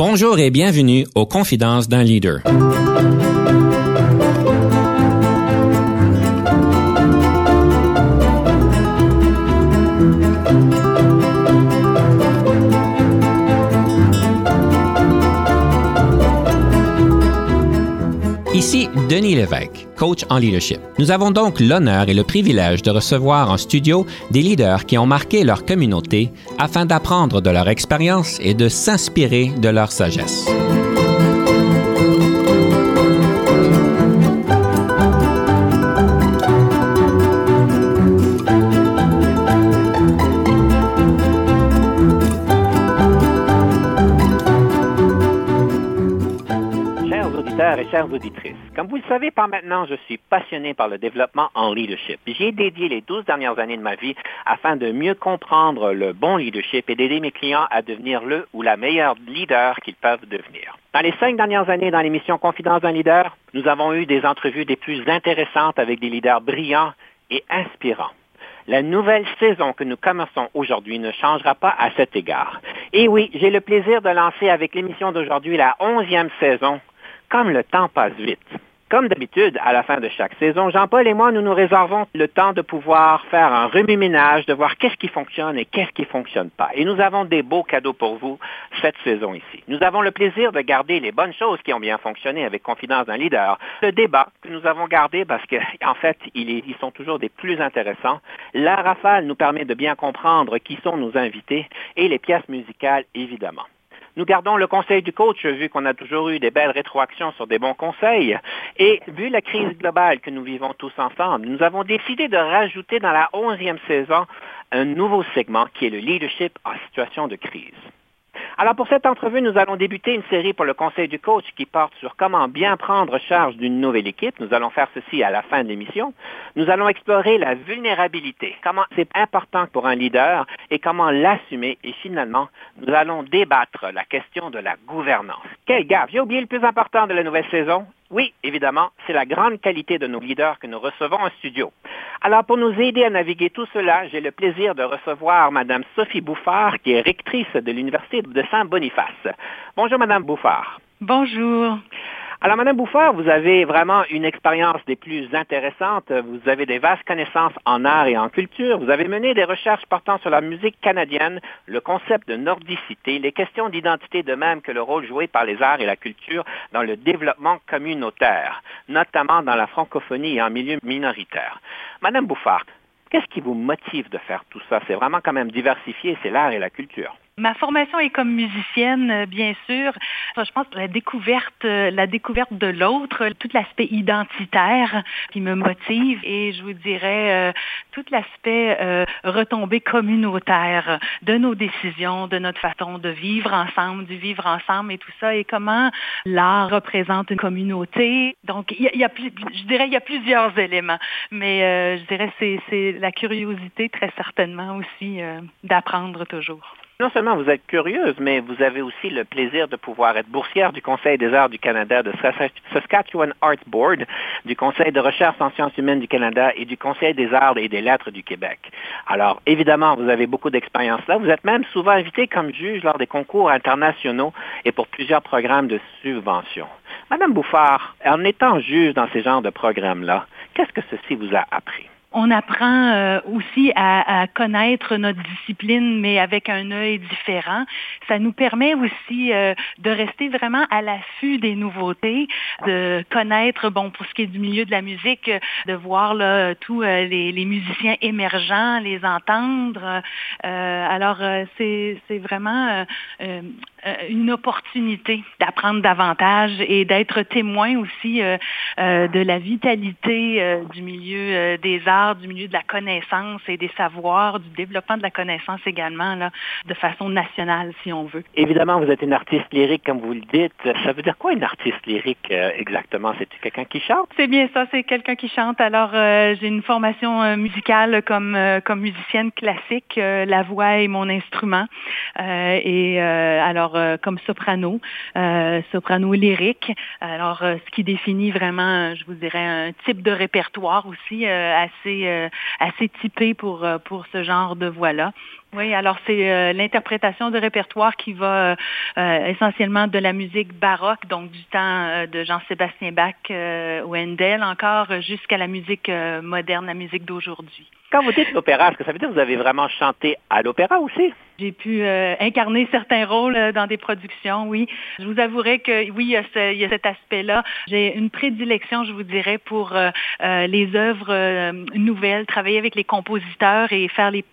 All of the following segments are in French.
Bonjour et bienvenue aux Confidences d'un leader. Ici Denis Lévesque, coach en leadership. Nous avons donc l'honneur et le privilège de recevoir en studio des leaders qui ont marqué leur communauté afin d'apprendre de leur expérience et de s'inspirer de leur sagesse. et chères comme vous le savez par maintenant, je suis passionné par le développement en leadership. J'ai dédié les 12 dernières années de ma vie afin de mieux comprendre le bon leadership et d'aider mes clients à devenir le ou la meilleure leader qu'ils peuvent devenir. Dans les cinq dernières années dans l'émission Confidence d'un leader, nous avons eu des entrevues des plus intéressantes avec des leaders brillants et inspirants. La nouvelle saison que nous commençons aujourd'hui ne changera pas à cet égard. Et oui, j'ai le plaisir de lancer avec l'émission d'aujourd'hui la onzième saison comme le temps passe vite. Comme d'habitude, à la fin de chaque saison, Jean-Paul et moi, nous nous réservons le temps de pouvoir faire un remue-ménage, de voir qu'est-ce qui fonctionne et qu'est-ce qui ne fonctionne pas. Et nous avons des beaux cadeaux pour vous cette saison ici. Nous avons le plaisir de garder les bonnes choses qui ont bien fonctionné avec Confidence d'un leader. Le débat que nous avons gardé parce qu'en en fait, ils sont toujours des plus intéressants. La rafale nous permet de bien comprendre qui sont nos invités et les pièces musicales, évidemment. Nous gardons le conseil du coach, vu qu'on a toujours eu des belles rétroactions sur des bons conseils. Et vu la crise globale que nous vivons tous ensemble, nous avons décidé de rajouter dans la onzième saison un nouveau segment qui est le leadership en situation de crise. Alors pour cette entrevue, nous allons débuter une série pour le conseil du coach qui porte sur comment bien prendre charge d'une nouvelle équipe. Nous allons faire ceci à la fin de l'émission. Nous allons explorer la vulnérabilité, comment c'est important pour un leader et comment l'assumer. Et finalement, nous allons débattre la question de la gouvernance. Quel gaffe! J'ai oublié le plus important de la nouvelle saison, oui, évidemment, c'est la grande qualité de nos leaders que nous recevons en studio. Alors, pour nous aider à naviguer tout cela, j'ai le plaisir de recevoir Mme Sophie Bouffard, qui est rectrice de l'Université de Saint-Boniface. Bonjour, Mme Bouffard. Bonjour. Alors, Madame Bouffard, vous avez vraiment une expérience des plus intéressantes. Vous avez des vastes connaissances en art et en culture. Vous avez mené des recherches portant sur la musique canadienne, le concept de nordicité, les questions d'identité de même que le rôle joué par les arts et la culture dans le développement communautaire, notamment dans la francophonie et en milieu minoritaire. Madame Bouffard, qu'est-ce qui vous motive de faire tout ça? C'est vraiment quand même diversifié, c'est l'art et la culture. Ma formation est comme musicienne, euh, bien sûr. Je pense que la découverte, euh, la découverte de l'autre, tout l'aspect identitaire qui me motive et je vous dirais euh, tout l'aspect euh, retombé communautaire de nos décisions, de notre façon de vivre ensemble, du vivre ensemble et tout ça et comment l'art représente une communauté. Donc, il y a, je dirais, il y a plusieurs éléments, mais je dirais c'est, c'est la curiosité très certainement aussi d'apprendre toujours non seulement vous êtes curieuse, mais vous avez aussi le plaisir de pouvoir être boursière du Conseil des arts du Canada, de Saskatchewan Art Board, du Conseil de recherche en sciences humaines du Canada et du Conseil des arts et des lettres du Québec. Alors, évidemment, vous avez beaucoup d'expérience là. Vous êtes même souvent invité comme juge lors des concours internationaux et pour plusieurs programmes de subvention. Madame Bouffard, en étant juge dans ces genres de programmes-là, qu'est-ce que ceci vous a appris? On apprend euh, aussi à, connaître notre discipline, mais avec un œil différent. Ça nous permet aussi euh, de rester vraiment à l'affût des nouveautés, de connaître, bon, pour ce qui est du milieu de la musique, de voir là, tous euh, les, les, musiciens émergents, les entendre. alors, c'est vraiment une opportunité d'apprendre davantage et d'être témoin aussi de la vitalité du milieu des arts du milieu de la connaissance et des savoirs, du développement de la connaissance également, là, de façon nationale, si on veut. Évidemment, vous êtes une artiste lyrique, comme vous le dites. Ça veut dire quoi une artiste lyrique euh, exactement? C'est quelqu'un qui chante? C'est bien ça, c'est quelqu'un qui chante. Alors, euh, j'ai une formation euh, musicale comme, comme musicienne classique. la voix est mon instrument. et alors, comme soprano, soprano lyrique. Alors, ce qui définit vraiment, je vous dirais, un type de répertoire aussi assez assez assez typé pour pour ce genre de voix là. Oui, alors c'est euh, l'interprétation de répertoire qui va euh, euh, essentiellement de la musique baroque, donc du temps de Jean-Sébastien Bach ou encore, jusqu'à la musique moderne, la musique d'aujourd'hui. Quand vous dites l'opéra, est-ce que ça veut dire que vous avez vraiment chanté à l'opéra aussi? J'ai pu euh, incarner certains rôles euh, dans des productions, oui. Je vous avouerai que oui, il y a, cet aspect-là. J'ai une prédilection, je vous dirais, pour euh, les œuvres nouvelles, travailler avec les compositeurs et faire les,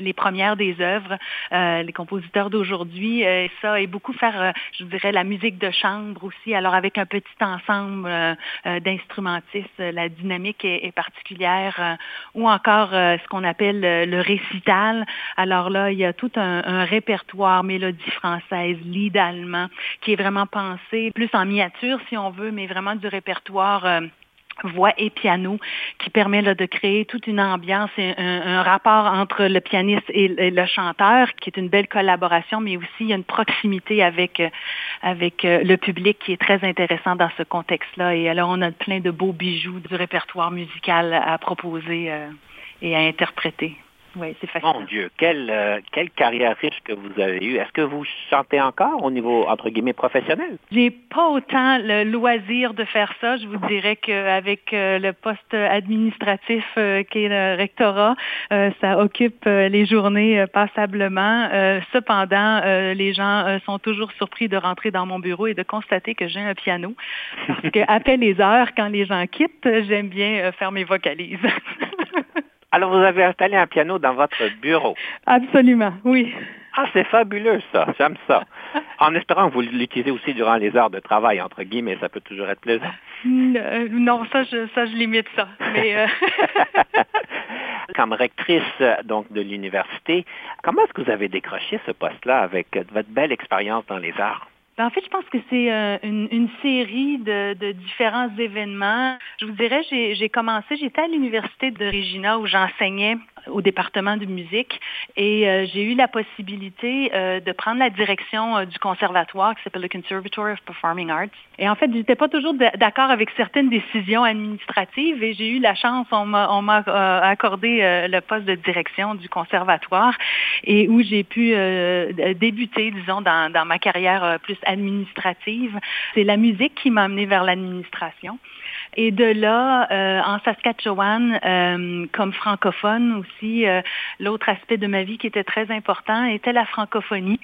les premières des œuvres, les compositeurs d'aujourd'hui. ça, et beaucoup faire, je vous dirais, la musique de chambre aussi. Alors avec un petit ensemble d'instrumentistes, la dynamique est, est particulière. ou encore ce qu'on appelle le récital. Alors là, il y a tout un, répertoire mélodie française, lead allemand, qui est vraiment pensé plus en miniature, si on veut, mais vraiment du répertoire. Euh, voix et piano qui permet de créer toute une ambiance et un, rapport entre le pianiste et le, chanteur qui est une belle collaboration mais aussi une proximité avec euh, avec euh, le public qui est très intéressant dans ce contexte-là et alors on a plein de beaux bijoux du répertoire musical à proposer et à interpréter. Oui, c'est facile. Mon Dieu, quelle, euh, quelle carrière riche que vous avez eue. Est-ce que vous chantez encore au niveau, entre guillemets, professionnel? J'ai pas autant le loisir de faire ça. Je vous dirais qu'avec euh, le poste administratif euh, qui est le rectorat, ça occupe les journées passablement. cependant, les gens sont toujours surpris de rentrer dans mon bureau et de constater que j'ai un piano. Parce qu'après les heures, quand les gens quittent, j'aime bien faire mes vocalises. Alors, vous avez installé un piano dans votre bureau. Absolument, oui. Ah, c'est fabuleux, ça. J'aime ça. En espérant que vous l'utilisez aussi durant les heures de travail, entre guillemets, ça peut toujours être plaisant. Euh, non, ça, je, ça, je limite ça. Mais euh, Comme rectrice donc de l'université, comment est-ce que vous avez décroché ce poste-là avec votre belle expérience dans les arts? Ben, en fait, je pense que c'est euh, une, série de, différents événements. Je vous dirais, j'ai commencé, j'étais à l'université de Regina où j'enseignais au département de musique et euh, j'ai eu la possibilité euh, de prendre la direction du conservatoire qui s'appelle le Conservatory of Performing Arts. Et en fait, je n'étais pas toujours d'accord avec certaines décisions administratives et j'ai eu la chance, on m'a accordé le poste de direction du conservatoire et où j'ai pu débuter, disons, dans, dans ma carrière plus administrative. C'est la musique qui m'a amené vers l'administration. Et de là, euh, en Saskatchewan, euh, comme francophone aussi, euh, l'autre aspect de ma vie qui était très important était la francophonie.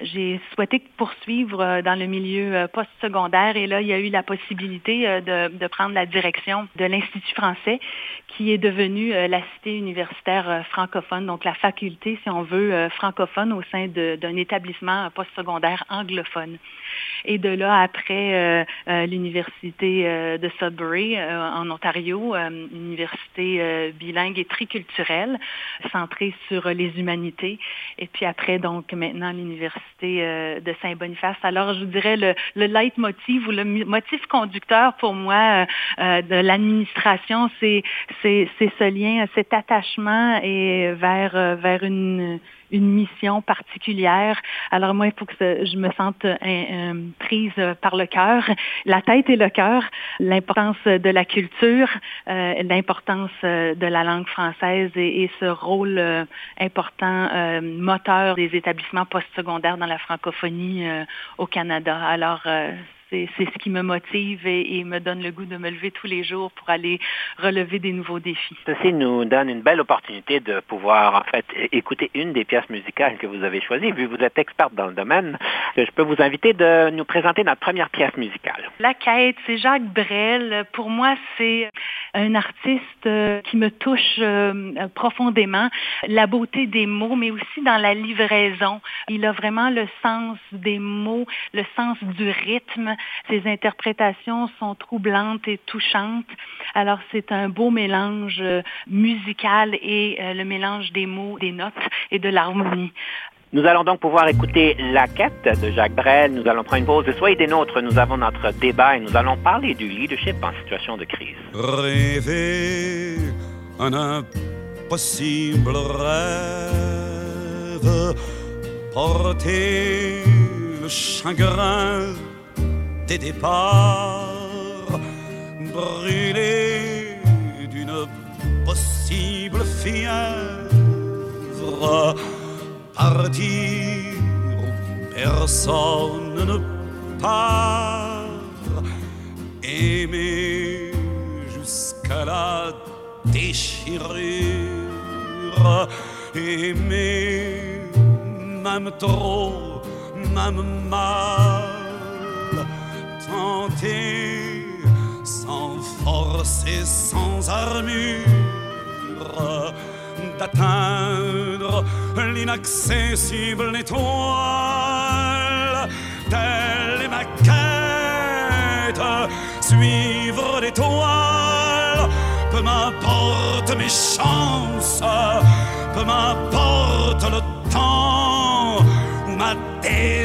J'ai souhaité poursuivre dans le milieu postsecondaire et là, il y a eu la possibilité de, de prendre la direction de l'Institut français qui est devenu la cité universitaire francophone, donc la faculté, si on veut, francophone au sein d'un établissement postsecondaire anglophone. Et de là, après l'université de Sudbury, euh, en Ontario, euh, une université euh, bilingue et triculturelle, centrée sur les humanités. Et puis après, donc maintenant, l'université de Saint-Boniface. Alors, je vous dirais le, le leitmotiv ou le motif conducteur pour moi de l'administration, c'est c'est ce lien, cet attachement et vers vers une une mission particulière. Alors moi, il faut que je me sente euh, euh, prise par le cœur, la tête et le cœur, l'importance de la culture, euh, l'importance de la langue française et, ce rôle important moteur des établissements postsecondaires dans la francophonie au Canada. Alors, c'est ce qui me motive et, me donne le goût de me lever tous les jours pour aller relever des nouveaux défis. Ceci nous donne une belle opportunité de pouvoir en fait écouter une des pièces musicales que vous avez choisies. Vu que vous êtes experte dans le domaine, je peux vous inviter de nous présenter notre première pièce musicale. La quête, c'est Jacques Brel. Pour moi, c'est un artiste euh, qui me touche euh, profondément. La beauté des mots, mais aussi dans la livraison. Il a vraiment le sens des mots, le sens du rythme. Ses interprétations sont troublantes et touchantes. Alors c'est un beau mélange euh, musical et le mélange des mots, des notes et de l'harmonie. Nous allons donc pouvoir écouter La quête de Jacques Brel. Nous allons prendre une pause et soyez des nôtres. Nous avons notre débat et nous allons parler du leadership en situation de crise. Rêver un impossible rêve, porter le chagrin des départs, brûler d'une impossible fièvre, partir où personne ne part, aimer jusqu'à la déchirure, aimer même trop, même mal, sans force et sans armure d'atteindre l'inaccessible étoile. Telle est ma quête, suivre l'étoile. Peu m'importe mes chances, peu m'importe le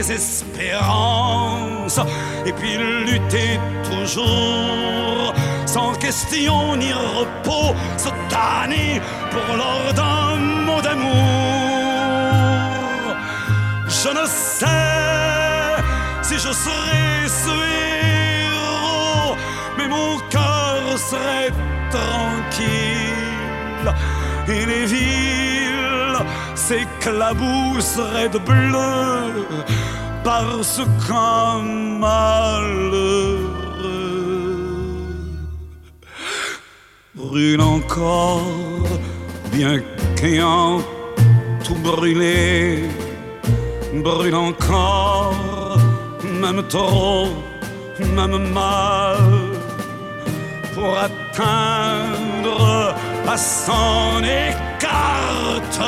désespérance. Et puis lutter toujours sans question ni repos, se tanner pour l'ordre d'un mot d'amour. Je ne sais si je serai ce héros, mais mon cœur serait tranquille et les villes s'éclabousseraient de bleu parce qu'un malheureux brûle encore, bien qu'ayant tout brûlé, brûle encore, même trop, même mal, pour atteindre à s'en écarteler,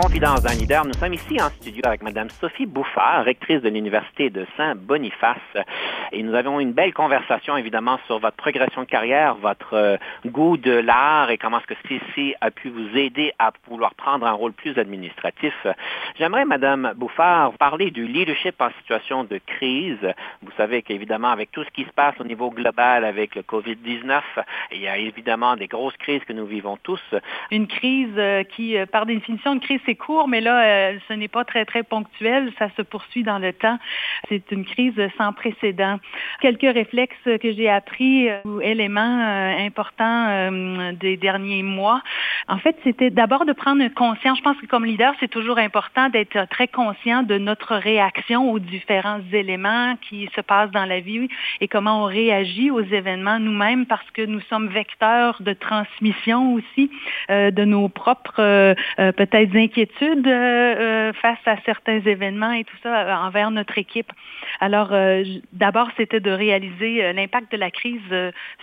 Confidence d'un leader. Nous sommes ici en studio avec Mme Sophie Bouffard, rectrice de l'Université de Saint-Boniface. Et nous avons une belle conversation, évidemment, sur votre progression de carrière, votre euh, goût de l'art et comment est-ce que ceci a pu vous aider à vouloir prendre un rôle plus administratif. J'aimerais, Mme Bouffard, parler du leadership en situation de crise. Vous savez qu'évidemment, avec tout ce qui se passe au niveau global avec le COVID-19, il y a évidemment des grosses crises que nous vivons tous. Une crise euh, qui, euh, par définition, une crise c'est court, mais là, euh, ce n'est pas très, très ponctuel. Ça se poursuit dans le temps. C'est une crise sans précédent. Quelques réflexes que j'ai appris euh, ou éléments euh, importants des derniers mois. En fait, c'était d'abord de prendre conscience. Je pense que comme leader, c'est toujours important d'être très conscient de notre réaction aux différents éléments qui se passent dans la vie et comment on réagit aux événements nous-mêmes parce que nous sommes vecteurs de transmission aussi de nos propres peut-être inquiétudes euh, euh, face à certains événements et tout ça euh, envers notre équipe. Alors, d'abord, c'était de réaliser l'impact de la crise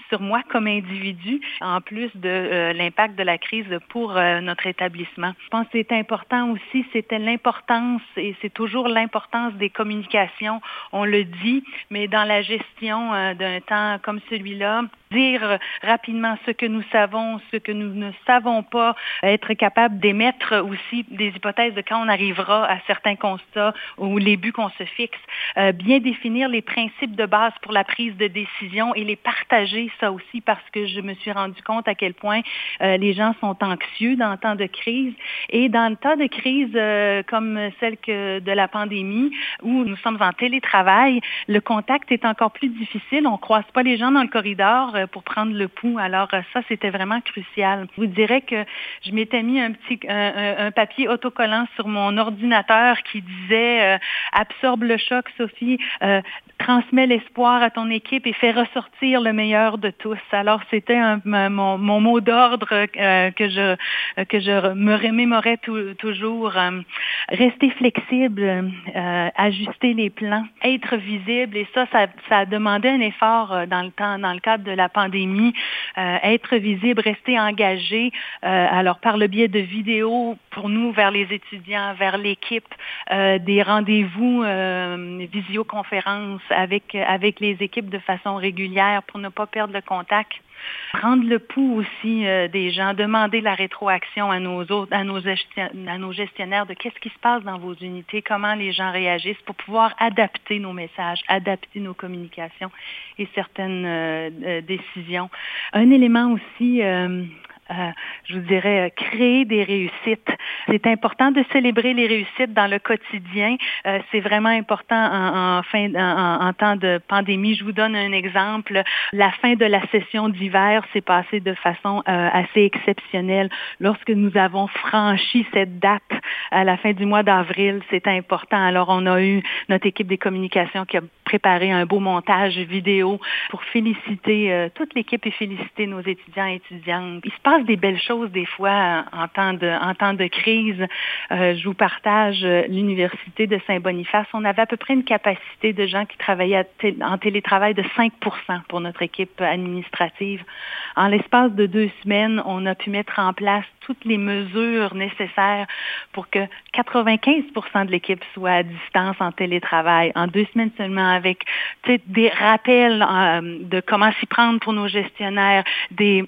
sur moi comme individu, en plus de l'impact de la crise pour notre établissement. Je pense que c'est important aussi, c'était l'importance, et c'est toujours l'importance des communications, on le dit, mais dans la gestion d'un temps comme celui-là, dire rapidement ce que nous savons, ce que nous ne savons pas, être capable d'émettre aussi des hypothèses de quand on arrivera à certains constats ou les buts qu'on se fixe, euh, bien définir les principes de base pour la prise de décision et les partager, ça aussi, parce que je me suis rendu compte à quel point euh, les gens sont anxieux dans le temps de crise. Et dans le temps de crise euh, comme celle que de la pandémie, où nous sommes en télétravail, le contact est encore plus difficile. On ne croise pas les gens dans le corridor pour prendre le pouls. Alors ça, c'était vraiment crucial. Vous dirais que je m'étais mis un petit un, papier autocollant sur mon ordinateur qui disait euh, absorbe le choc, Sophie, euh, transmets l'espoir à ton équipe et fais ressortir le meilleur de tous. Alors c'était mon, mon, mot d'ordre euh, que je que je me remémorais toujours. rester flexible, ajuster les plans, être visible et ça, ça, ça a demandé un effort dans le temps, dans le cadre de la pandémie. être visible, rester engagé. alors par le biais de vidéos pour nous vers les étudiants, vers l'équipe, des rendez-vous visioconférences avec, avec les équipes de façon régulière pour ne pas perdre le contact. Prendre le pouls aussi euh, des gens, demander la rétroaction à nos autres, à nos, à nos gestionnaires de qu'est-ce qui se passe dans vos unités, comment les gens réagissent pour pouvoir adapter nos messages, adapter nos communications et certaines euh, euh, décisions. Un élément aussi euh, je vous dirais, euh, créer des réussites. C'est important de célébrer les réussites dans le quotidien. Euh, c'est vraiment important en, fin, en, en, temps de pandémie. Je vous donne un exemple. La fin de la session d'hiver s'est passée de façon assez exceptionnelle. Lorsque nous avons franchi cette date à la fin du mois d'avril, c'est important. Alors, on a eu notre équipe des communications qui a préparé un beau montage vidéo pour féliciter toute l'équipe et féliciter nos étudiants et étudiantes. Il se passe des belles choses des fois en temps de, en temps de crise. Euh, je vous partage euh, l'Université de Saint-Boniface. On avait à peu près une capacité de gens qui travaillaient en télétravail de 5% pour notre équipe administrative. En l'espace de deux semaines, on a pu mettre en place toutes les mesures nécessaires pour que 95% de l'équipe soit à distance en télétravail. En deux semaines seulement, avec des rappels euh, de comment s'y prendre pour nos gestionnaires, des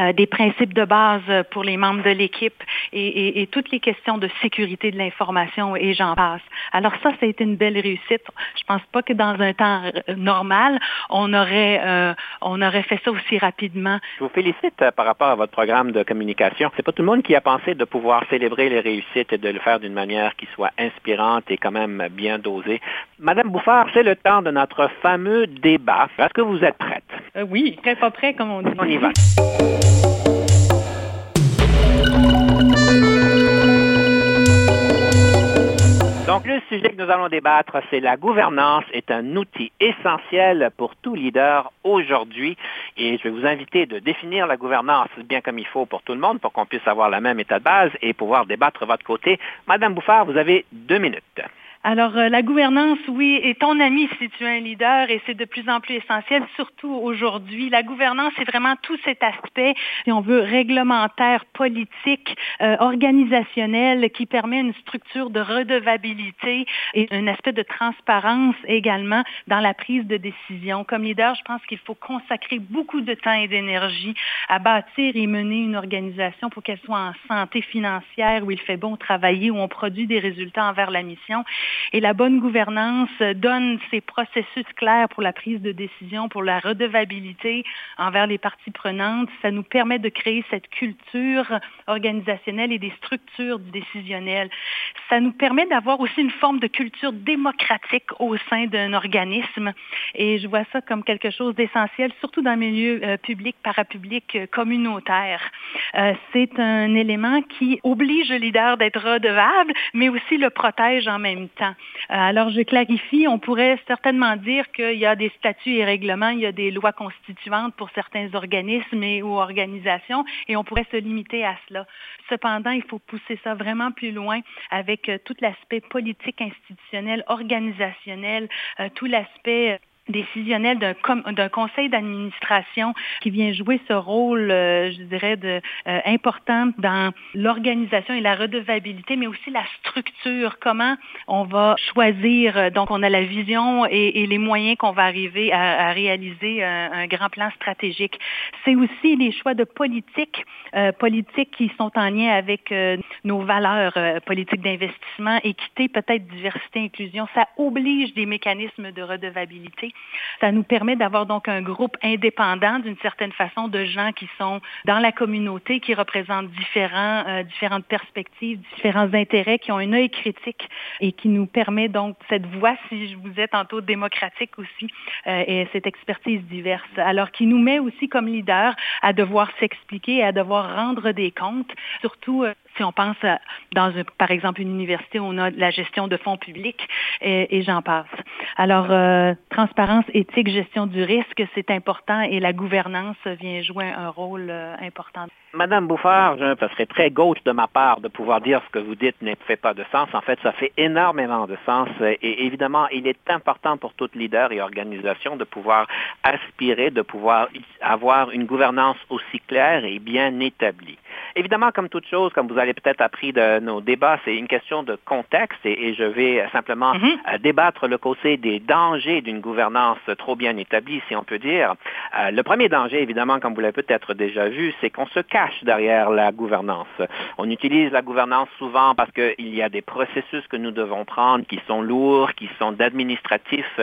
euh, des principes de base pour les membres de l'équipe et, toutes les questions de sécurité de l'information et j'en passe. Alors ça, ça a été une belle réussite. Je pense pas que dans un temps euh, normal, on aurait euh, on aurait fait ça aussi rapidement. Je vous félicite par rapport à votre programme de communication. C'est pas tout le monde qui a pensé de pouvoir célébrer les réussites et de le faire d'une manière qui soit inspirante et quand même bien dosée. Madame Bouffard, c'est le temps de notre fameux débat. Est-ce que vous êtes prête? oui, très pas prêt, comme on dit. On y va. Donc, le sujet que nous allons débattre, c'est la gouvernance est un outil essentiel pour tout leader aujourd'hui. Et je vais vous inviter de définir la gouvernance bien comme il faut pour tout le monde pour qu'on puisse avoir la même état de base et pouvoir débattre votre côté. Madame Bouffard, vous avez deux minutes. Alors, euh, la gouvernance, oui, est ton ami si tu es un leader et c'est de plus en plus essentiel, surtout aujourd'hui. La gouvernance, c'est vraiment tout cet aspect, si on veut, réglementaire, politique, euh, organisationnel, qui permet une structure de redevabilité et un aspect de transparence également dans la prise de décision. Comme leader, je pense qu'il faut consacrer beaucoup de temps et d'énergie à bâtir et mener une organisation pour qu'elle soit en santé financière, où il fait bon travailler, où on produit des résultats envers la mission et la bonne gouvernance donne ces processus clairs pour la prise de décision, pour la redevabilité envers les parties prenantes. Ça nous permet de créer cette culture organisationnelle et des structures décisionnelles. Ça nous permet d'avoir aussi une forme de culture démocratique au sein d'un organisme. Et je vois ça comme quelque chose d'essentiel, surtout dans le milieu euh, public, parapublic, euh, communautaire. Euh, c'est un élément qui oblige le leader d'être redevable, mais aussi le protège en même Euh, alors, je clarifie, on pourrait certainement dire qu'il y a des statuts et règlements, il y a des lois constituantes pour certains organismes ou organisations, et on pourrait se limiter à cela. Cependant, il faut pousser ça vraiment plus loin avec euh, tout l'aspect politique, institutionnel, organisationnel, euh, tout l'aspect décisionnel d'un conseil d'administration qui vient jouer ce rôle, euh, je dirais, de, euh, important dans l'organisation et la redevabilité, mais aussi la structure, comment on va choisir, euh, donc on a la vision et, et les moyens qu'on va arriver à, à réaliser un, un, grand plan stratégique. C'est aussi les choix de politique, politique qui sont en lien avec nos valeurs politiques d'investissement, équité, peut-être diversité, inclusion. Ça oblige des mécanismes de redevabilité. Ça nous permet d'avoir donc un groupe indépendant d'une certaine façon de gens qui sont dans la communauté, qui représentent différents, euh, différentes perspectives, différents intérêts, qui ont un œil critique et qui nous permet donc cette voix, si je vous ai tantôt démocratique aussi, euh, et cette expertise diverse. Alors qui nous met aussi comme leader à devoir s'expliquer, à devoir rendre des comptes, surtout euh, Si on pense par exemple, une université on a la gestion de fonds publics et, j'en passe. Alors, transparence, éthique, gestion du risque, c'est important et la gouvernance vient jouer un rôle important. Madame Bouffard, ça serait très gauche de ma part de pouvoir dire ce que vous dites ne fait pas de sens. En fait, ça fait énormément de sens et évidemment, il est important pour tout leader et organisation de pouvoir aspirer, de pouvoir avoir une gouvernance aussi claire et bien établie. Évidemment, comme toute chose, comme vous peut-être appris de nos débats, c'est une question de contexte et, je vais simplement mhm. euh, débattre le côté des dangers d'une gouvernance trop bien établie, si on peut dire. Euh, le premier danger, évidemment, comme vous l'avez peut-être déjà vu, c'est qu'on se cache derrière la gouvernance. On utilise la gouvernance souvent parce qu'il y a des processus que nous devons prendre qui sont lourds, qui sont d'administratifs,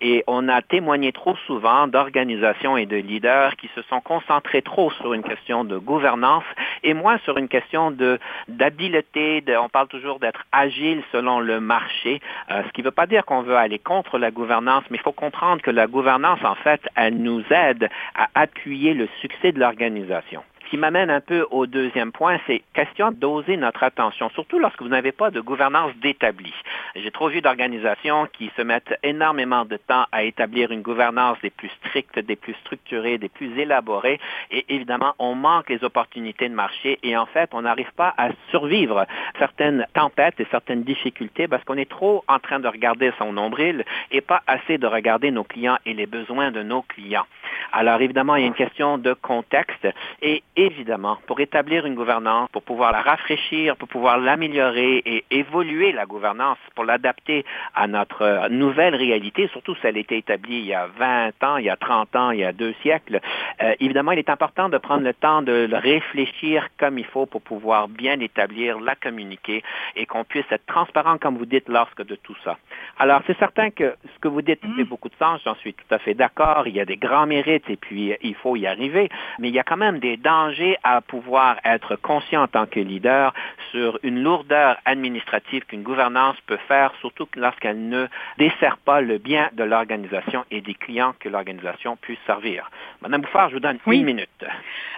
et on a témoigné trop souvent d'organisations et de leaders qui se sont concentrés trop sur une question de gouvernance et moins sur une question de d'habileté. on parle toujours d'être agile selon le marché, euh, ce qui ne veut pas dire qu'on veut aller contre la gouvernance, mais il faut comprendre que la gouvernance, en fait, elle nous aide à appuyer le succès de l'organisation qui m'amène un peu au deuxième point, c'est question d'oser notre attention, surtout lorsque vous n'avez pas de gouvernance d'établi. J'ai trop vu d'organisations qui se mettent énormément de temps à établir une gouvernance des plus strictes, des plus structurées, des plus élaborées, et évidemment, on manque les opportunités de marché, et en fait, on n'arrive pas à survivre certaines tempêtes et certaines difficultés parce qu'on est trop en train de regarder son nombril et pas assez de regarder nos clients et les besoins de nos clients. Alors évidemment, il y a une question de contexte et évidemment, pour établir une gouvernance, pour pouvoir la rafraîchir, pour pouvoir l'améliorer et évoluer la gouvernance, pour l'adapter à notre nouvelle réalité, surtout si elle a été établie il y a 20 ans, il y a 30 ans, il y a deux siècles, euh, évidemment, il est important de prendre le temps de le réfléchir comme il faut pour pouvoir bien l'établir, la communiquer et qu'on puisse être transparent, comme vous dites, lorsque de tout ça. Alors, c'est certain que ce que vous dites fait mm. beaucoup de sens, j'en suis tout à fait d'accord, il y a des grands mérites et puis il faut y arriver, mais il y a quand même des dangers à pouvoir être conscient en tant que leader sur une lourdeur administrative qu'une gouvernance peut faire, surtout lorsqu'elle ne dessert pas le bien de l'organisation et des clients que l'organisation puisse servir. Madame Bouffard, je vous donne une minute.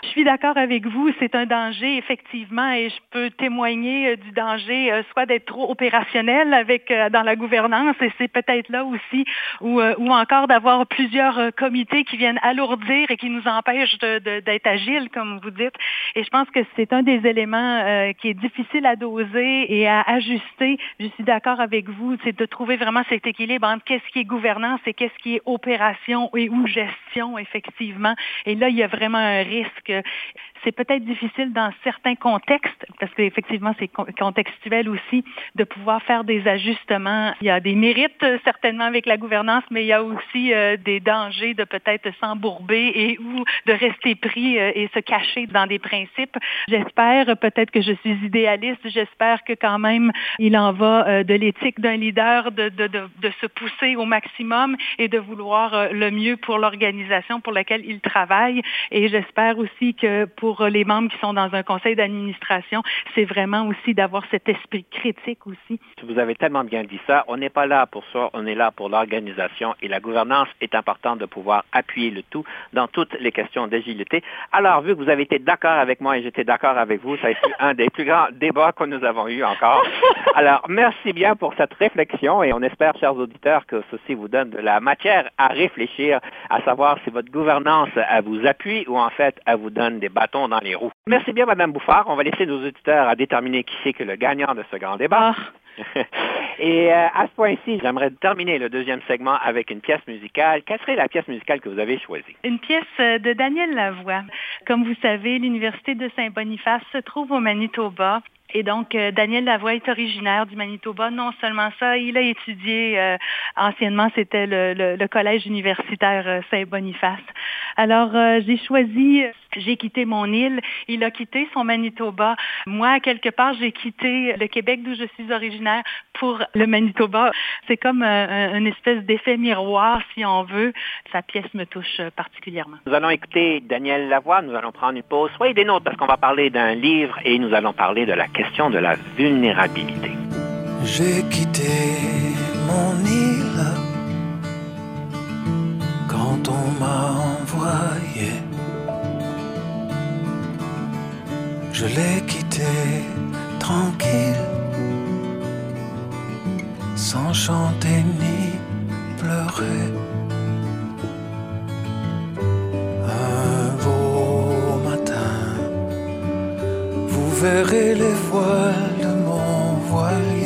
Je suis d'accord avec vous. C'est un danger, effectivement, et je peux témoigner euh, du danger, euh, soit d'être trop opérationnel avec euh, dans la gouvernance, et c'est peut-être là aussi, ou, ou encore d'avoir plusieurs comités qui viennent alourdir et qui nous empêchent d'être agiles, comme vous dites. Et je pense que c'est un des éléments euh, qui est difficile à doser et à ajuster. Je suis d'accord avec vous, c'est de trouver vraiment cet équilibre entre qu'est-ce qui est gouvernance et qu'est-ce qui est opération et ou gestion, effectivement. Et là, il y a vraiment un risque c'est peut-être difficile dans certains contextes, parce qu'effectivement, c'est contextuel aussi, de pouvoir faire des ajustements. Il y a des mérites certainement avec la gouvernance, mais il y a aussi euh, des dangers de peut-être s'embourber et ou de rester pris euh, et se cacher dans des principes. J'espère, peut-être que je suis idéaliste, j'espère que quand même il en va de l'éthique d'un leader, de, de, de, se pousser au maximum et de vouloir le mieux pour l'organisation pour laquelle il travaille. Et j'espère aussi que pour pour les membres qui sont dans un conseil d'administration, c'est vraiment aussi d'avoir cet esprit critique aussi. Vous avez tellement bien dit ça. On n'est pas là pour ça, on est là pour l'organisation et la gouvernance est importante de pouvoir appuyer le tout dans toutes les questions d'agilité. Alors, vu que vous avez été d'accord avec moi et j'étais d'accord avec vous, ça a été un des plus grands débats que nous avons eu encore. Alors, merci bien pour cette réflexion et on espère, chers auditeurs, que ceci vous donne de la matière à réfléchir, à savoir si votre gouvernance elle vous appuie ou en fait elle vous donne des bâtons dans les roues. Merci bien, Madame Bouffard. On va laisser nos auditeurs à déterminer qui c'est que le gagnant de ce grand débat. Et euh, à ce point-ci, j'aimerais terminer le deuxième segment avec une pièce musicale. Quelle serait la pièce musicale que vous avez choisie? Une pièce euh, de Daniel Lavoie. Comme vous savez, l'Université de Saint-Boniface se trouve au Manitoba. Et donc, euh, Daniel Lavoie est originaire du Manitoba. Non seulement ça, il a étudié, euh, anciennement, c'était le, le, collège universitaire euh, Saint-Boniface. Alors, j'ai choisi, j'ai quitté mon île, il a quitté son Manitoba. Moi, quelque part, j'ai quitté le Québec d'où je suis originaire pour le Manitoba. C'est comme une espèce d'effet miroir, si on veut. Sa pièce me touche particulièrement. Nous allons écouter Daniel Lavoie, nous allons prendre une pause. Soyez des nôtres parce qu'on va parler d'un livre et nous allons parler de la de la vulnérabilité. J'ai quitté mon île quand on m'a envoyé. Je l'ai quitté tranquille, sans chanter ni pleurer. Verrez les voiles de mon voilier.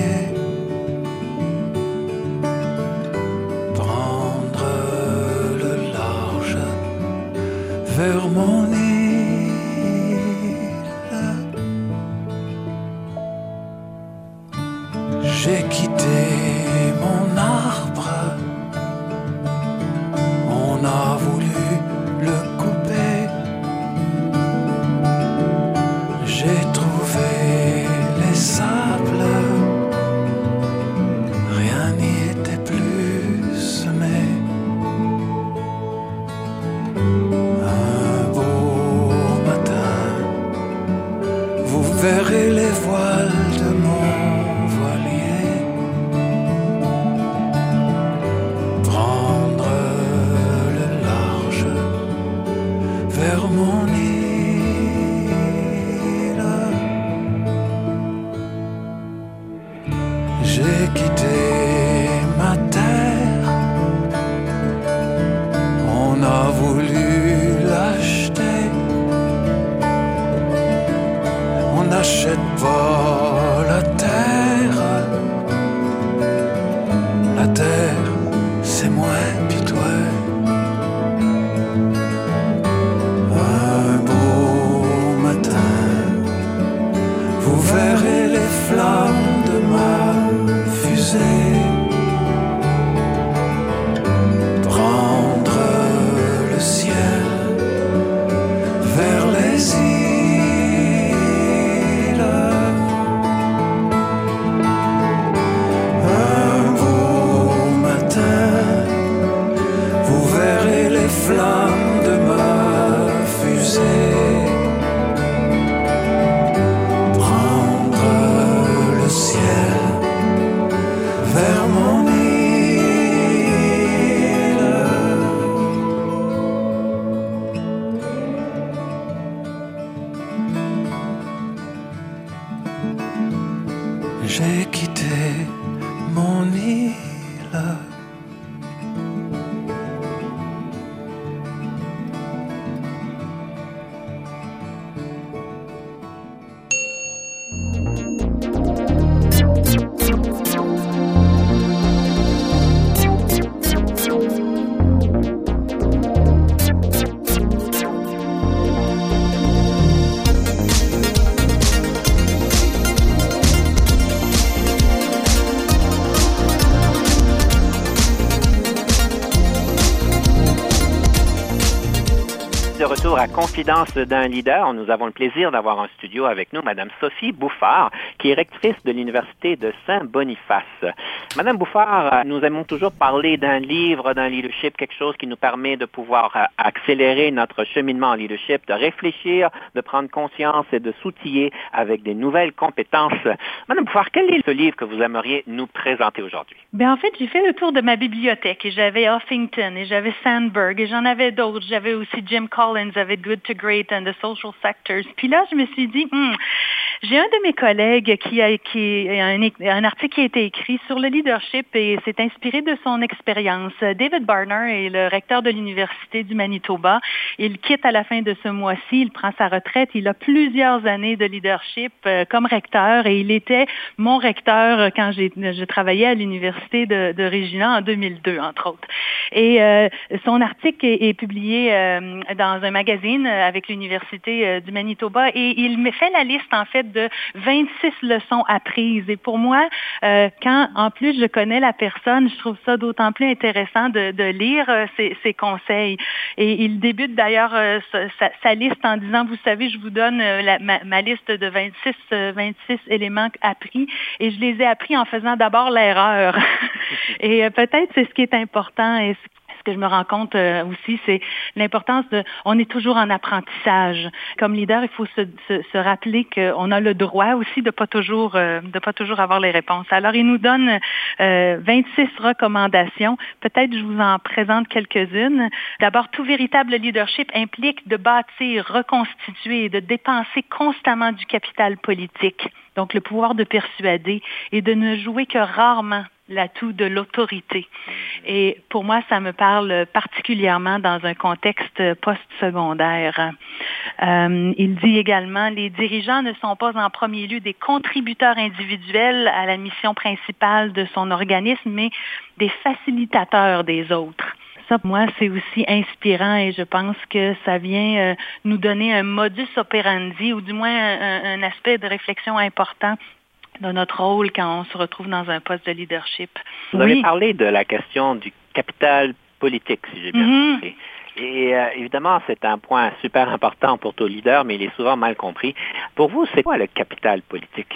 À Confidence d'un leader, nous avons le plaisir d'avoir en studio avec nous Madame Sophie Bouffard, qui est rectrice de l'Université de Saint-Boniface. Madame Bouffard, nous aimons toujours parler d'un livre, d'un leadership, quelque chose qui nous permet de pouvoir euh, accélérer notre cheminement en leadership, de réfléchir, de prendre conscience et de s'outiller avec des nouvelles compétences. Madame Bouffard, quel est ce livre que vous aimeriez nous présenter aujourd'hui? Ben en fait, j'ai fait le tour de ma bibliothèque et j'avais Huffington et j'avais Sandberg et j'en avais d'autres. J'avais aussi Jim Collins avec Good to Great and the Social Sectors. Puis là, je me suis dit, hmm, j'ai un de mes collègues qui a, qui un, un article qui a été écrit sur le leadership et s'est inspiré de son expérience. David Barner est le recteur de l'Université du Manitoba. Il quitte à la fin de ce mois-ci. Il prend sa retraite. Il a plusieurs années de leadership euh, comme recteur et il était mon recteur quand je travaillais à l'Université de, Regina en 2002, entre autres. Et euh, son article est, publié euh, dans un magazine avec l'Université du Manitoba et il me fait la liste en fait de 26 leçons apprises. Et pour moi, euh, quand en plus je connais la personne, je trouve ça d'autant plus intéressant de, lire euh, ses, conseils. Et il débute d'ailleurs euh, sa, liste en disant, vous savez, je vous donne ma, liste de 26, 26 éléments appris et je les ai appris en faisant d'abord l'erreur. et peut-être c'est ce qui est important que je me rends compte euh, aussi, c'est l'importance de, on est toujours en apprentissage. Comme leader, il faut se, se, rappeler qu'on a le droit aussi de pas toujours, euh, de pas toujours avoir les réponses. Alors, il nous donne euh, 26 recommandations. Peut-être je vous en présente quelques-unes. D'abord, tout véritable leadership implique de bâtir, reconstituer, de dépenser constamment du capital politique. Donc, le pouvoir de persuader et de ne jouer que rarement l'atout de l'autorité. Et pour moi, ça me parle particulièrement dans un contexte post-secondaire. Euh, il dit également, les dirigeants ne sont pas en premier lieu des contributeurs individuels à la mission principale de son organisme, mais des facilitateurs des autres. Ça, pour moi, c'est aussi inspirant et je pense que ça vient euh, nous donner un modus operandi ou du moins un aspect de réflexion important de notre rôle quand on se retrouve dans un poste de leadership. Vous avez parlé de la question du capital politique, si j'ai bien mm-hmm. compris. Et euh, évidemment, c'est un point super important pour tout leader, mais il est souvent mal compris. Pour vous, c'est quoi le capital politique?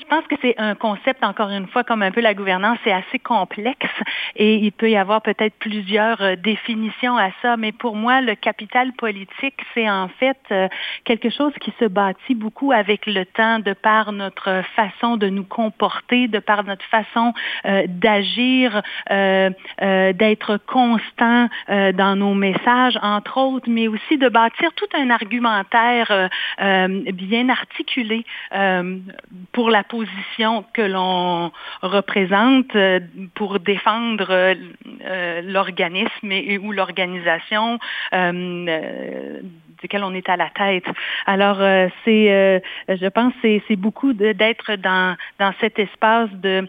Je pense que c'est un concept, encore une fois, comme un peu la gouvernance, c'est assez complexe et il peut y avoir peut-être plusieurs euh, définitions à ça, mais pour moi, le capital politique, c'est en fait euh, quelque chose qui se bâtit beaucoup avec le temps de par notre façon de nous comporter, de par notre façon euh, d'agir, d'être constant dans nos messages, entre autres, mais aussi de bâtir tout un argumentaire bien articulé pour la position que l'on représente euh, pour défendre euh, l'organisme et, ou l'organisation euh, duquel on est à la tête. Alors, c'est, je pense, c'est, c'est beaucoup d'être dans, dans cet espace de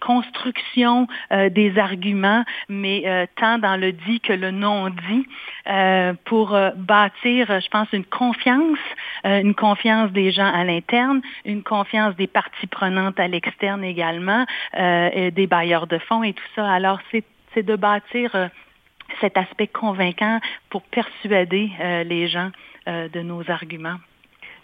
construction des arguments, mais tant dans le dit que le non-dit, pour bâtir, je pense, une confiance, une confiance des gens à l'interne, une confiance des parties prenantes à l'externe également, euh, des bailleurs de fonds et tout ça. Alors, c'est de bâtir euh, cet aspect convaincant pour persuader euh, les gens de nos arguments.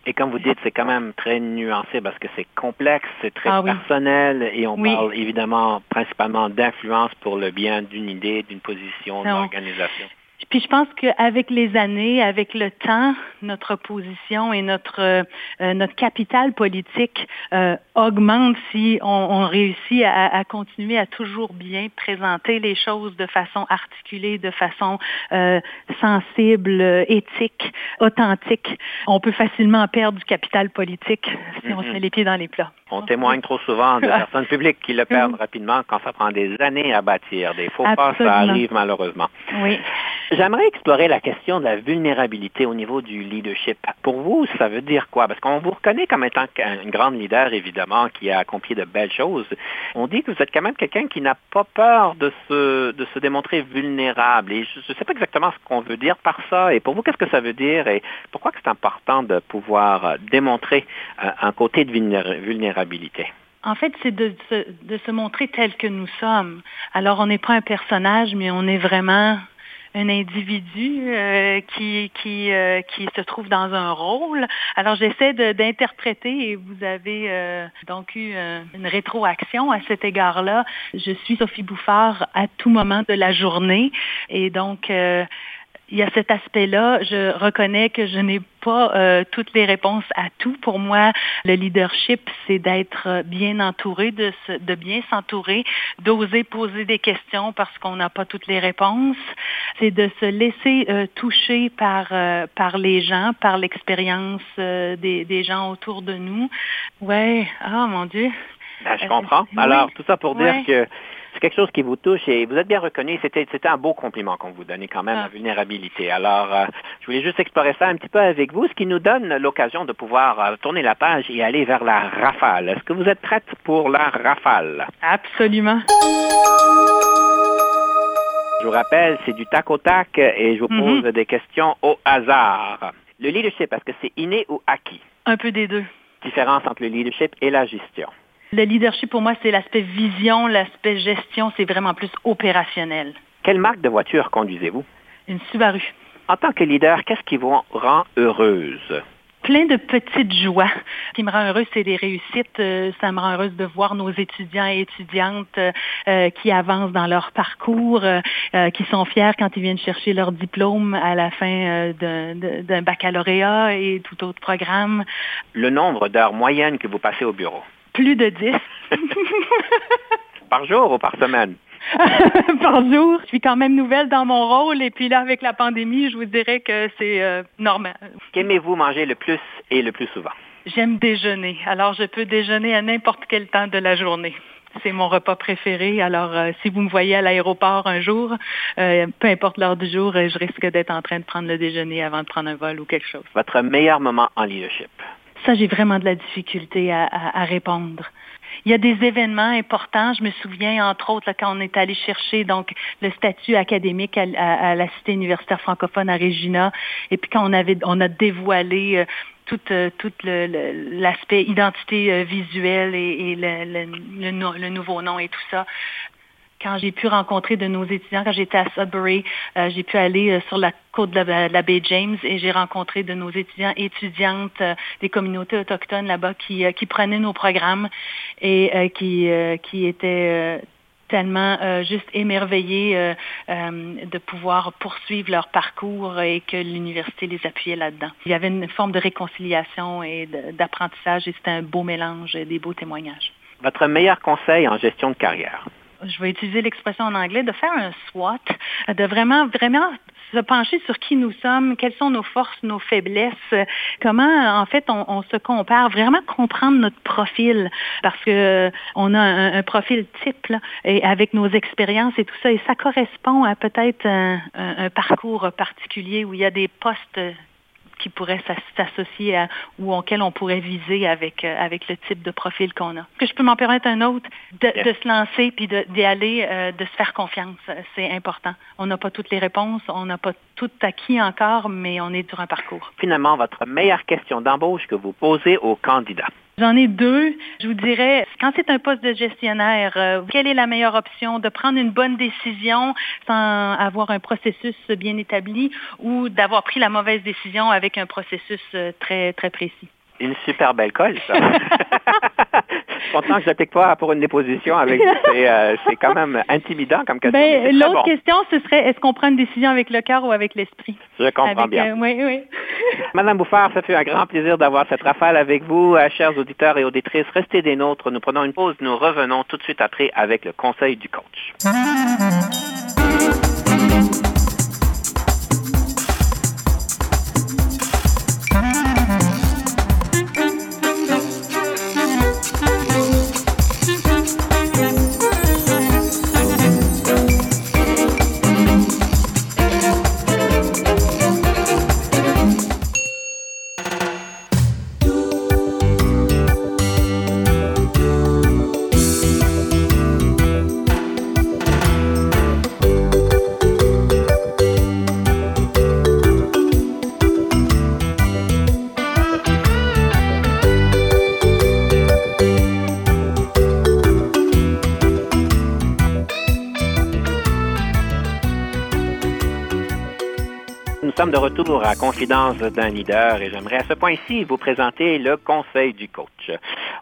Et comme vous dites, c'est quand même très nuancé parce que c'est complexe, c'est très ah personnel et on parle évidemment principalement d'influence pour le bien d'une idée, d'une position, d'une organisation. Puis je pense qu'avec les années, avec le temps, notre position et notre euh, notre capital politique euh, augmente si on, réussit à, continuer à toujours bien présenter les choses de façon articulée, de façon euh, sensible, éthique, authentique. On peut facilement perdre du capital politique si on se mm-hmm. met les pieds dans les plats. On témoigne trop souvent de personnes publiques qui le perdent rapidement quand ça prend des années à bâtir. Des faux pas, ça arrive malheureusement. Oui. J'aimerais explorer la question de la vulnérabilité au niveau du leadership. Pour vous, ça veut dire quoi? Parce qu'on vous reconnaît comme étant un grand leader, évidemment, qui a accompli de belles choses. On dit que vous êtes quand même quelqu'un qui n'a pas peur de se, de se démontrer vulnérable. Et je ne sais pas exactement ce qu'on veut dire par ça. Et pour vous, qu'est-ce que ça veut dire? Et pourquoi c'est important de pouvoir démontrer euh, un côté de vulnérabilité? En fait, c'est de, de, se montrer tel que nous sommes. Alors, on n'est pas un personnage, mais on est vraiment un individu euh, qui qui euh, qui se trouve dans un rôle. Alors j'essaie d'interpréter et vous avez euh, donc eu une rétroaction à cet égard-là. Je suis Sophie Bouffard à tout moment de la journée et donc il y a cet aspect-là. Je reconnais que je n'ai pas euh, toutes les réponses à tout. Pour moi, le leadership, c'est d'être bien entouré, de, de bien s'entourer, d'oser poser des questions parce qu'on n'a pas toutes les réponses. C'est de se laisser euh, toucher par, euh, par les gens, par l'expérience des, des gens autour de nous. Ouais, ah mon Dieu. Ben, je comprends. Alors, tout ça pour dire que c'est quelque chose qui vous touche et vous êtes bien reconnu. C'était, c'était un beau compliment qu'on vous donnait quand même, la ah. vulnérabilité. Alors, euh, je voulais juste explorer ça un petit peu avec vous, ce qui nous donne l'occasion de pouvoir euh, tourner la page et aller vers la rafale. Est-ce que vous êtes prête pour la rafale? Absolument. Je vous rappelle, c'est du tac au tac et je vous mm-hmm. pose des questions au hasard. Le leadership, est-ce que c'est inné ou acquis? Un peu des deux. Différence entre le leadership et la gestion. Le leadership, pour moi, c'est l'aspect vision, l'aspect gestion, c'est vraiment plus opérationnel. Quelle marque de voiture conduisez-vous? Une Subaru. En tant que leader, qu'est-ce qui vous rend heureuse? plein de petites joies. Ce qui me rend heureuse, c'est des réussites. Euh, ça me rend heureuse de voir nos étudiants et étudiantes euh, qui avancent dans leur parcours, euh, qui sont fiers quand ils viennent chercher leur diplôme à la fin d'un baccalauréat et tout autre programme. Le nombre d'heures moyennes que vous passez au bureau? Plus de 10. par jour ou par semaine? par jour. Je suis quand même nouvelle dans mon rôle et puis là, avec la pandémie, je vous dirais que c'est euh, normal. Qu'aimez-vous manger le plus et le plus souvent? J'aime déjeuner. Alors, je peux déjeuner à n'importe quel temps de la journée. C'est mon repas préféré. Alors, euh, si vous me voyez à l'aéroport un jour, euh, peu importe l'heure du jour, je risque d'être en train de prendre le déjeuner avant de prendre un vol ou quelque chose. Votre meilleur moment en leadership? Ça, j'ai vraiment de la difficulté à répondre. Il y a des événements importants. Je me souviens, entre autres, quand on est allé chercher donc le statut académique à, la Cité universitaire francophone à Regina, et puis quand on avait, on a dévoilé euh, tout, euh, tout l'aspect identité euh, visuelle et, le, le, nouveau nom et tout ça quand j'ai pu rencontrer de nos étudiants, quand j'étais à Sudbury, euh, j'ai pu aller euh, sur la côte de la, baie James et j'ai rencontré de nos étudiants étudiantes euh, des communautés autochtones là-bas qui, qui prenaient nos programmes et qui, qui étaient tellement juste émerveillés de pouvoir poursuivre leur parcours et que l'université les appuyait là-dedans. Il y avait une forme de réconciliation et d'apprentissage et c'était un beau mélange, des beaux témoignages. Votre meilleur conseil en gestion de carrière? Je vais utiliser l'expression en anglais, de faire un SWOT, de vraiment, vraiment se pencher sur qui nous sommes, quelles sont nos forces, nos faiblesses, comment en fait on, se compare, vraiment comprendre notre profil parce que on a un, profil type et avec nos expériences et tout ça et ça correspond à peut-être un parcours particulier où il y a des postes qui pourrait s'associer à ou auquel on pourrait viser avec, euh, avec le type de profil qu'on a. Que je peux m'en permettre un autre, de, se lancer puis d'y aller, euh, de se faire confiance. C'est important. On n'a pas toutes les réponses, on n'a pas tout acquis encore, mais on est sur un parcours. Finalement, votre meilleure question d'embauche que vous posez aux candidats. J'en ai deux. Je vous dirais, quand c'est un poste de gestionnaire, euh, quelle est la meilleure option de prendre une bonne décision sans avoir un processus bien établi ou d'avoir pris la mauvaise décision avec un processus euh, très, très précis? Une super belle colle, ça. content que je n'applique pas pour une déposition avec euh, c'est, quand même intimidant comme question. Ben, l'autre question, ce serait est-ce qu'on prend une décision avec le cœur ou avec l'esprit? Je comprends bien. Euh, oui, oui. Madame Bouffard, ça fait un grand plaisir d'avoir cette rafale avec vous. Euh, chers auditeurs et auditrices, restez des nôtres. Nous prenons une pause. Nous revenons tout de suite après avec le conseil du coach. De retour à Confidence d'un leader et j'aimerais à ce point-ci vous présenter le conseil du coach.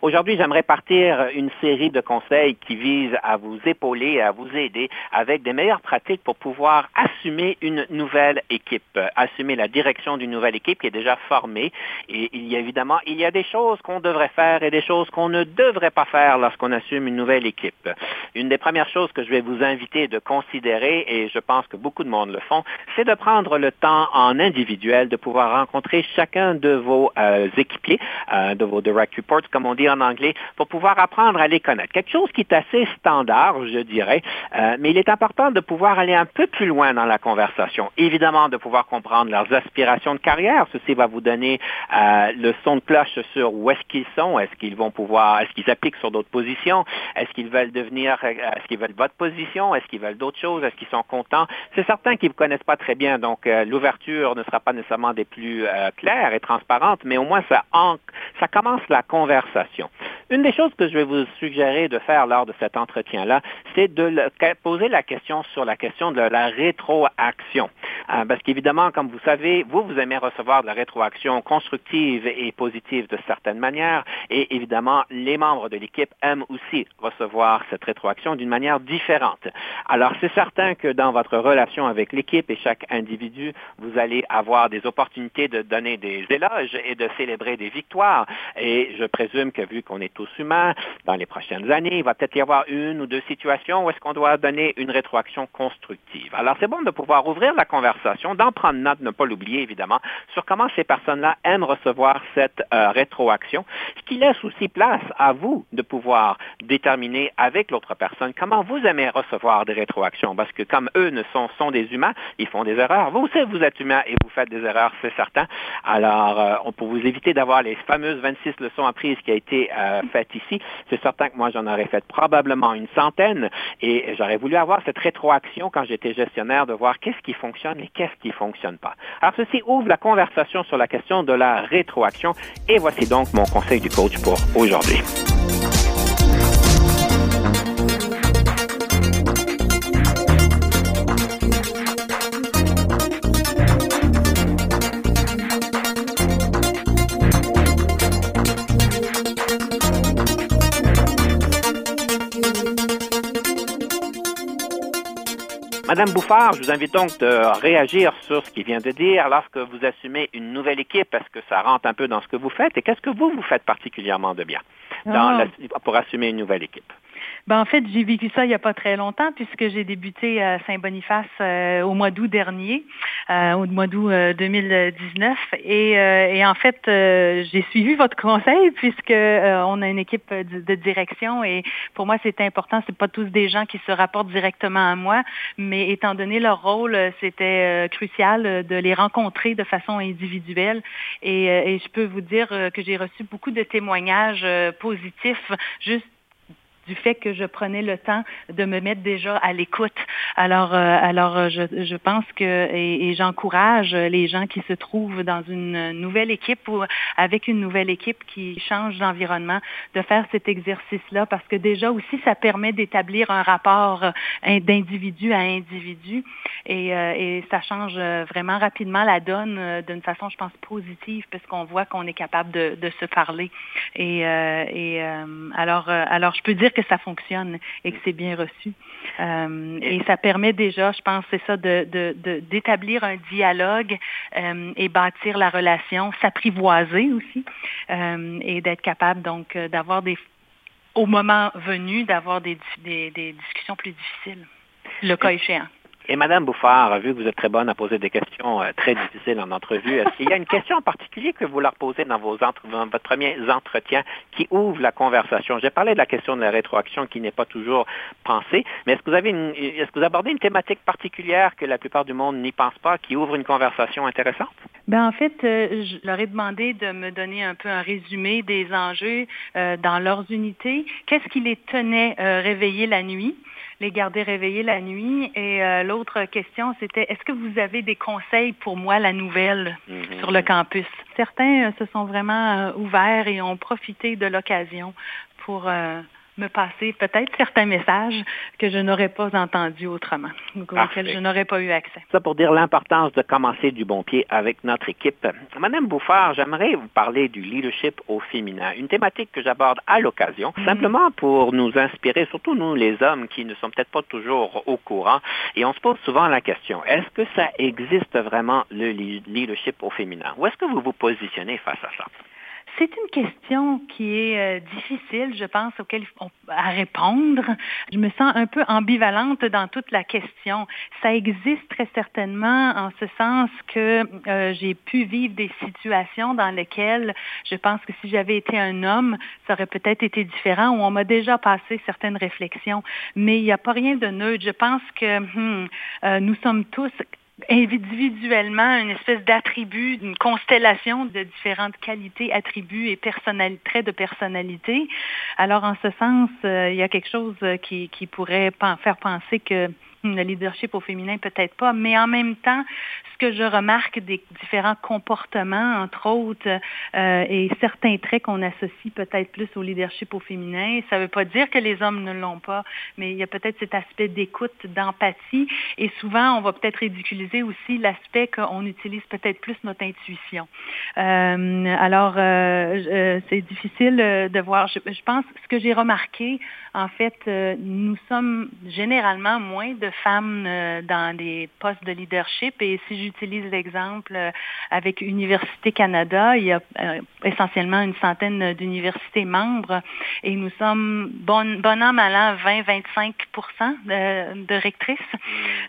Aujourd'hui, j'aimerais partir une série de conseils qui visent à vous épauler, à vous aider avec des meilleures pratiques pour pouvoir assumer une nouvelle équipe, assumer la direction d'une nouvelle équipe qui est déjà formée. Et il y a évidemment, il y a des choses qu'on devrait faire et des choses qu'on ne devrait pas faire lorsqu'on assume une nouvelle équipe. Une des premières choses que je vais vous inviter de considérer, et je pense que beaucoup de monde le font, c'est de prendre le temps en individuel de pouvoir rencontrer chacun de vos euh, équipiers, euh, de vos direct reports, comme on dit en anglais, pour pouvoir apprendre à les connaître. Quelque chose qui est assez standard, je dirais, euh, mais il est important de pouvoir aller un peu plus loin dans la conversation. Évidemment, de pouvoir comprendre leurs aspirations de carrière. Ceci va vous donner le son de cloche sur où est-ce qu'ils sont, est-ce qu'ils vont pouvoir, est-ce qu'ils appliquent sur d'autres positions, est-ce qu'ils veulent devenir, est-ce qu'ils veulent votre position, est-ce qu'ils veulent d'autres choses, est-ce qu'ils sont contents? C'est certain qu'ils ne connaissent pas très bien, donc l'ouverture ne sera pas nécessairement des plus euh, claires et transparentes, mais au moins ça, ça commence la conversation. Une des choses que je vais vous suggérer de faire lors de cet entretien-là, c'est de poser la question sur la question de la rétroaction. Euh, parce qu'évidemment, comme vous savez, vous, vous aimez recevoir de la rétroaction constructive et positive de certaines manières. Et évidemment, les membres de l'équipe aiment aussi recevoir cette rétroaction d'une manière différente. Alors, c'est certain que dans votre relation avec l'équipe et chaque individu, vous allez avoir des opportunités de donner des éloges et de célébrer des victoires. Et je présume que vu qu'on est tous humains, dans les prochaines années, il va peut-être y avoir une ou deux situations où est-ce qu'on doit donner une rétroaction constructive. Alors, c'est bon de pouvoir ouvrir la conversation, d'en prendre note, ne pas l'oublier évidemment, sur comment ces personnes-là aiment recevoir cette euh, rétroaction, ce qui laisse aussi place à vous de pouvoir déterminer avec l'autre personne comment vous aimez recevoir des rétroactions, parce que comme eux ne sont, sont des humains, ils font des erreurs. Vous aussi, vous êtes humain et vous faites des erreurs, c'est certain. Alors, euh, on peut vous éviter d'avoir les fameuses 26 leçons apprises qui a été euh, faites ici. C'est certain que moi, j'en aurais fait probablement une centaine et j'aurais voulu avoir cette rétroaction quand j'étais gestionnaire de voir qu'est-ce qui fonctionne et qu'est-ce qui fonctionne pas. Alors, ceci ouvre la conversation sur la question de la rétroaction et voici donc mon conseil du coach pour aujourd'hui. Madame Bouffard, je vous invite donc de réagir sur ce qu'il vient de dire lorsque vous assumez une nouvelle équipe. Est-ce que ça rentre un peu dans ce que vous faites et qu'est-ce que vous, vous faites particulièrement de bien dans Ah. la- pour assumer une nouvelle équipe? Ben, en fait, j'ai vécu ça il n'y a pas très longtemps puisque j'ai débuté à Saint-Boniface euh, au mois d'août dernier, euh, au mois d'août euh, 2019. Et, euh, et en fait, euh, j'ai suivi votre conseil puisque euh, on a une équipe de, direction et pour moi, c'est important. C'est pas tous des gens qui se rapportent directement à moi, mais étant donné leur rôle, euh, c'était euh, crucial euh, de les rencontrer de façon individuelle. Et, euh, et je peux vous dire euh, que j'ai reçu beaucoup de témoignages euh, positifs juste du fait que je prenais le temps de me mettre déjà à l'écoute. Alors, euh, alors euh, je, je pense que et, et j'encourage les gens qui se trouvent dans une nouvelle équipe ou avec une nouvelle équipe qui change d'environnement de faire cet exercice-là parce que déjà aussi ça permet d'établir un rapport euh, in- d'individu à individu et, euh, et ça change euh, vraiment rapidement la donne d'une façon, je pense, positive parce qu'on voit qu'on est capable de, de se parler. Et, euh, et alors, alors, je peux dire que ça fonctionne et que c'est bien reçu. Euh, et ça permet déjà, je pense, c'est ça, de, de, de- d'établir un dialogue euh, et bâtir la relation, s'apprivoiser aussi euh, et d'être capable donc d'avoir des au moment venu d'avoir des, des, des discussions plus difficiles, le cas échéant. Et Madame Bouffard, vu que vous êtes très bonne à poser des questions euh, très difficiles en entrevue, est-ce qu'il y a une question en particulier que vous leur posez dans, vos votre premier entretien qui ouvre la conversation? J'ai parlé de la question de la rétroaction qui n'est pas toujours pensée, mais est-ce que vous abordez une thématique particulière que la plupart du monde n'y pense pas, qui ouvre une conversation intéressante? Ben en fait, euh, je leur ai demandé de me donner un peu un résumé des enjeux euh, dans leurs unités. Qu'est-ce qui les tenait réveillés la nuit? Les garder réveillés la nuit. Et euh, l'autre question, c'était est-ce que vous avez des conseils pour moi, la nouvelle, Mhm. sur le campus? Certains euh, se sont vraiment euh, ouverts et ont profité de l'occasion pour me passer peut-être certains messages que je n'aurais pas entendus autrement, auxquels je n'aurais pas eu accès. Ça pour dire l'importance de commencer du bon pied avec notre équipe. Madame Bouffard, j'aimerais vous parler du leadership au féminin, une thématique que j'aborde à l'occasion, simplement pour nous inspirer, surtout nous les hommes qui ne sont peut-être pas toujours au courant, et on se pose souvent la question, est-ce que ça existe vraiment le le- leadership au féminin? Où est-ce que vous vous positionnez face à ça? C'est une question qui est euh, difficile, je pense, auquel on, à répondre. Je me sens un peu ambivalente dans toute la question. Ça existe très certainement en ce sens que euh, j'ai pu vivre des situations dans lesquelles je pense que si j'avais été un homme, ça aurait peut-être été différent, où on m'a déjà passé certaines réflexions. Mais il n'y a pas rien de neutre. Je pense que hmm, euh, nous sommes tous individuellement une espèce d'attribut, une constellation de différentes qualités, attributs et personnali- traits de personnalité. Alors, en ce sens, euh, il y a quelque chose euh, qui, pourrait faire penser que le leadership au féminin, peut-être pas, mais en même temps, ce que je remarque des différents comportements, entre autres, euh, et certains traits qu'on associe peut-être plus au leadership au féminin. Ça ne veut pas dire que les hommes ne l'ont pas, mais il y a peut-être cet aspect d'écoute, d'empathie, et souvent on va peut-être ridiculiser aussi l'aspect qu'on utilise peut-être plus notre intuition. Euh, alors, euh, c'est difficile de voir. Je, je, pense, ce que j'ai remarqué, en fait, nous sommes généralement moins de femmes dans des postes de leadership, et si j'utilise l'exemple avec Université Canada, il y a essentiellement une centaine d'universités membres, et nous sommes bon, bon an, mal an, 20-25 de, de, rectrices.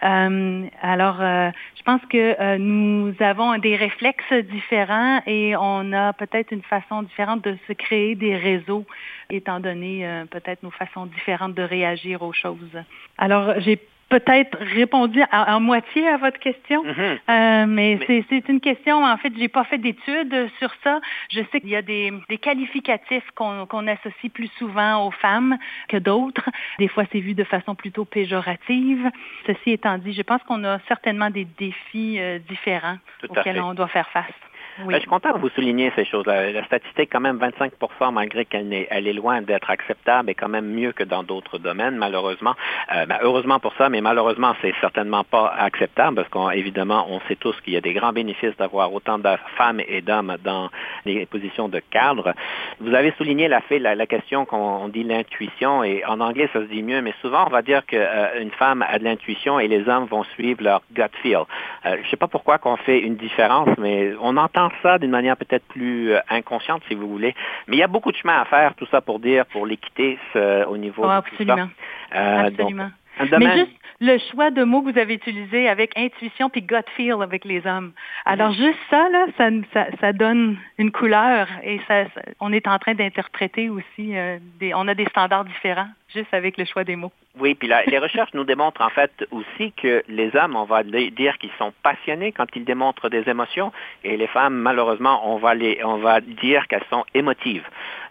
Euh, alors, euh, je pense que euh, nous avons des réflexes différents et on a peut-être une façon différente de se créer des réseaux, étant donné peut-être nos façons différentes de réagir aux choses. Alors, j'ai peut-être répondu à, moitié à votre question, mm-hmm. euh, mais, c'est une question, en fait, j'ai pas fait d'études sur ça. Je sais qu'il y a des, des qualificatifs qu'on associe plus souvent aux femmes que d'autres. Des fois, c'est vu de façon plutôt péjorative. Ceci étant dit, je pense qu'on a certainement des défis euh, différents auxquels on doit faire face. Ben, je suis content que vous souligniez ces choses-là. La statistique, quand même, 25% malgré qu'elle est, elle est loin d'être acceptable, est quand même mieux que dans d'autres domaines, malheureusement. Euh, ben, heureusement pour ça, mais malheureusement, c'est certainement pas acceptable parce qu'évidemment, on sait tous qu'il y a des grands bénéfices d'avoir autant de femmes et d'hommes dans les positions de cadre. Vous avez souligné la, fait, la, question qu'on dit l'intuition, et en anglais, ça se dit mieux, mais souvent, on va dire qu'une euh, femme a de l'intuition et les hommes vont suivre leur gut feel. Euh, je sais pas pourquoi qu'on fait une différence, mais on entend ça d'une manière peut-être plus euh, inconsciente, si vous voulez. Mais il y a beaucoup de chemin à faire, tout ça pour dire, pour l'équité au niveau oh, absolument. Euh, absolument. Mais juste le choix de mots que vous avez utilisé avec intuition puis gut feel avec les hommes. Alors juste ça, là, ça, ça, donne une couleur et ça, on est en train d'interpréter aussi, euh, des, on a des standards différents juste avec le choix des mots. Oui, puis les recherches nous démontrent en fait aussi que les hommes, on va dire qu'ils sont passionnés quand ils démontrent des émotions, et les femmes, malheureusement, on va, les, on va dire qu'elles sont émotives.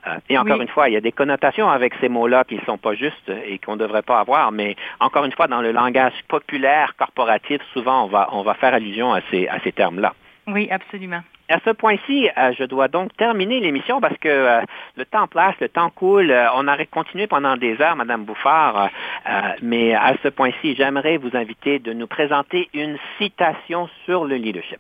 Euh, et encore une fois, il y a des connotations avec ces mots-là qui ne sont pas justes et qu'on ne devrait pas avoir, mais encore une fois, dans le langage populaire, corporatif, souvent, on va, on va faire allusion à ces, à ces termes-là. Oui, absolument. À ce point-ci, euh, je dois donc terminer l'émission parce que euh, le temps passe, le temps coule. Euh, on aurait continué pendant des heures, Madame Bouffard, mais à ce point-ci, j'aimerais vous inviter de nous présenter une citation sur le leadership.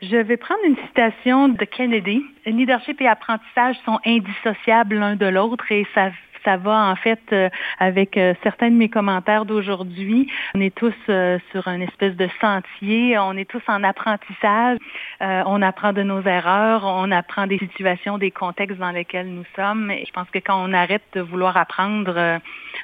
Je vais prendre une citation de Kennedy. Leadership et apprentissage sont indissociables l'un de l'autre et ça ça va en fait euh, avec euh, certains de mes commentaires d'aujourd'hui. On est tous euh, sur un espèce de sentier, on est tous en apprentissage, on apprend de nos erreurs, on apprend des situations, des contextes dans lesquels nous sommes. Et je pense que quand on arrête de vouloir apprendre,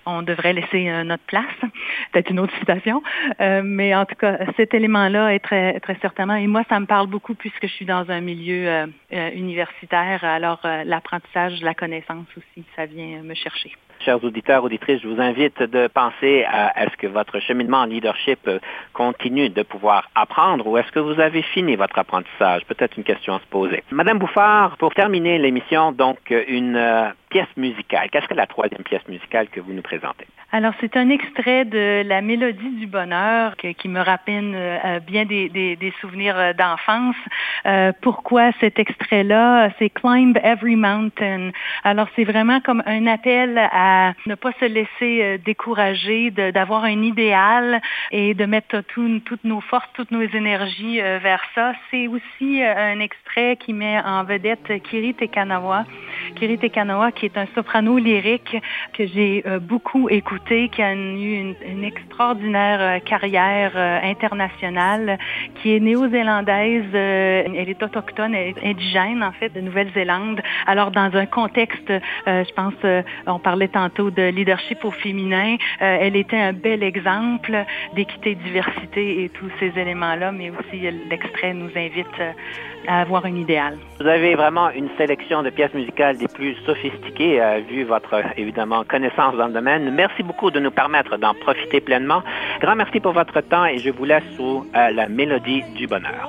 on devrait laisser notre place. Peut-être une autre citation, mais en tout cas, cet élément-là est très, très certainement, et moi, ça me parle beaucoup puisque je suis dans un milieu universitaire. Alors, l'apprentissage, la connaissance aussi, ça vient me chercher chercher. Chers auditeurs, auditrices, je vous invite de penser à est-ce que votre cheminement en leadership euh, continue de pouvoir apprendre ou est-ce que vous avez fini votre apprentissage? Peut-être une question à se poser. Madame Bouffard, pour terminer l'émission, donc une euh, pièce musicale. Qu'est-ce que la troisième pièce musicale que vous nous présentez? Alors, c'est un extrait de La Mélodie du Bonheur qui me rappelle euh, bien des, souvenirs d'enfance. Pourquoi cet extrait-là? C'est Climb Every Mountain. Alors, c'est vraiment comme un appel à ne pas se laisser décourager, d'avoir un idéal et de mettre toutes nos forces, toutes nos énergies vers ça. C'est aussi un extrait qui met en vedette Kiri Tekanawa. Kiri Tekanawa, qui est un soprano lyrique que j'ai beaucoup écouté qui a eu une, extraordinaire euh, carrière euh, internationale, qui est néo-zélandaise, euh, elle est autochtone, elle est indigène en fait de Nouvelle-Zélande. Alors dans un contexte, je pense, on parlait tantôt de leadership au féminin, elle était un bel exemple d'équité, diversité et tous ces éléments-là, mais aussi l'extrait nous invite à avoir un idéal. Vous avez vraiment une sélection de pièces musicales des plus sophistiquées, vu votre évidemment connaissance dans le domaine. Merci beaucoup de nous permettre d'en profiter pleinement. Grand merci pour votre temps et je vous laisse sous euh, la mélodie du bonheur.